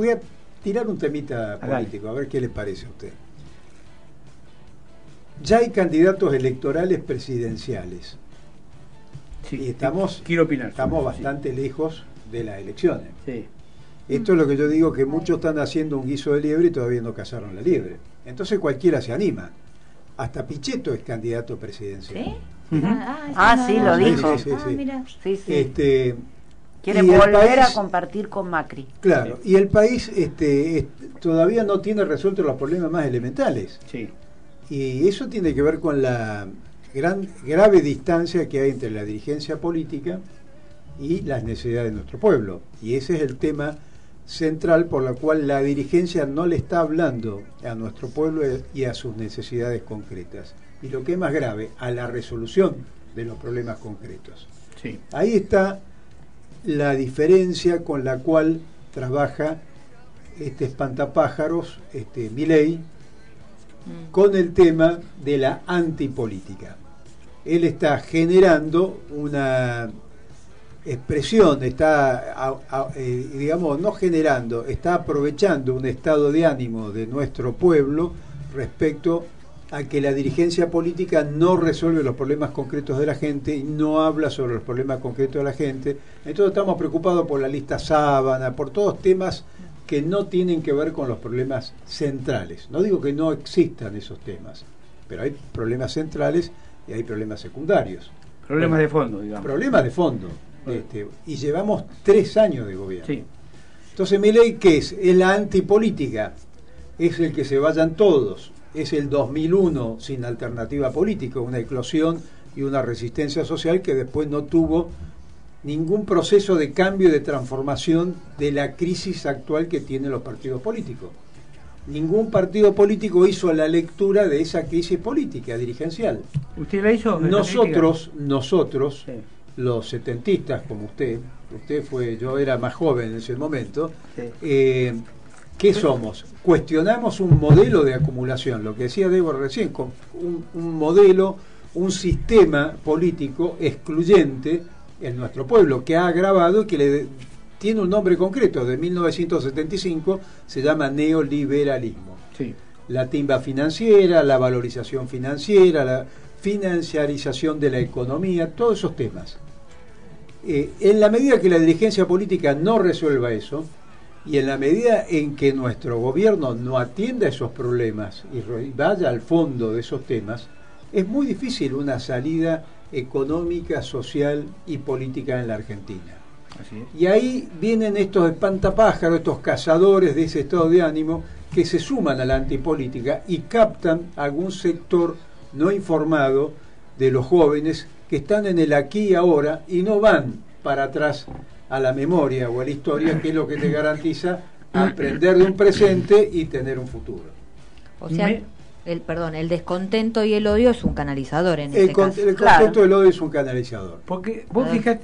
voy a tirar un temita político, a ver qué le parece a usted. Ya hay candidatos electorales presidenciales. y estamos, quiero opinar. Estamos bastante lejos de las elecciones. Esto es lo que yo digo, que muchos están haciendo un guiso de liebre y todavía no cazaron la liebre. Entonces cualquiera se anima. Hasta Pichetto es candidato presidencial. ¿Sí? ah, sí, lo dijo. Sí, sí, sí. Este, Quiere volver a compartir con Macri. Claro, y el país este, todavía no tiene resueltos los problemas más elementales. Sí. Y eso tiene que ver con la gran, grave distancia que hay entre la dirigencia política y las necesidades de nuestro pueblo. Y ese es el tema central por la cual la dirigencia no le está hablando a nuestro pueblo y a sus necesidades concretas. Y lo que es más grave, a la resolución de los problemas concretos. Sí. Ahí está la diferencia con la cual trabaja este espantapájaros, este Milei, mm. con el tema de la antipolítica. Él está generando una expresión, está, eh, digamos, no generando, está aprovechando un estado de ánimo de nuestro pueblo respecto a que la dirigencia política no resuelve los problemas concretos de la gente y no habla sobre los problemas concretos de la gente. Entonces estamos preocupados por la lista sábana, por todos temas que no tienen que ver con los problemas centrales. No digo que no existan esos temas, pero hay problemas centrales y hay problemas secundarios. Problemas de fondo, digamos. Problemas de fondo. Este, y llevamos tres años de gobierno. Sí. Entonces, mi ley, ¿qué es? Es la antipolítica. Es el que se vayan todos es el 2001 sin alternativa política, una eclosión y una resistencia social que después no tuvo ningún proceso de cambio y de transformación de la crisis actual que tienen los partidos políticos. Ningún partido político hizo la lectura de esa crisis política dirigencial. ¿Usted la hizo? Nosotros, nosotros, los setentistas como usted, usted fue, yo era más joven en ese momento, eh, ¿Qué somos? Cuestionamos un modelo de acumulación, lo que decía Débora recién, un, un modelo, un sistema político excluyente en nuestro pueblo, que ha agravado y que le tiene un nombre concreto, de 1975 se llama neoliberalismo. La timba financiera, la valorización financiera, la financiarización de la economía, todos esos temas. Eh, en la medida que la dirigencia política no resuelva eso, y en la medida en que nuestro gobierno no atienda esos problemas y vaya al fondo de esos temas, es muy difícil una salida económica, social y política en la Argentina. Y ahí vienen estos espantapájaros, estos cazadores de ese estado de ánimo que se suman a la antipolítica y captan algún sector no informado de los jóvenes que están en el aquí y ahora y no van para atrás a la memoria o a la historia, que es lo que te garantiza aprender de un presente y tener un futuro. O sea, el perdón, el descontento y el odio es un canalizador en el este caso. El contento y el odio es un canalizador. Porque vos ah. fijaste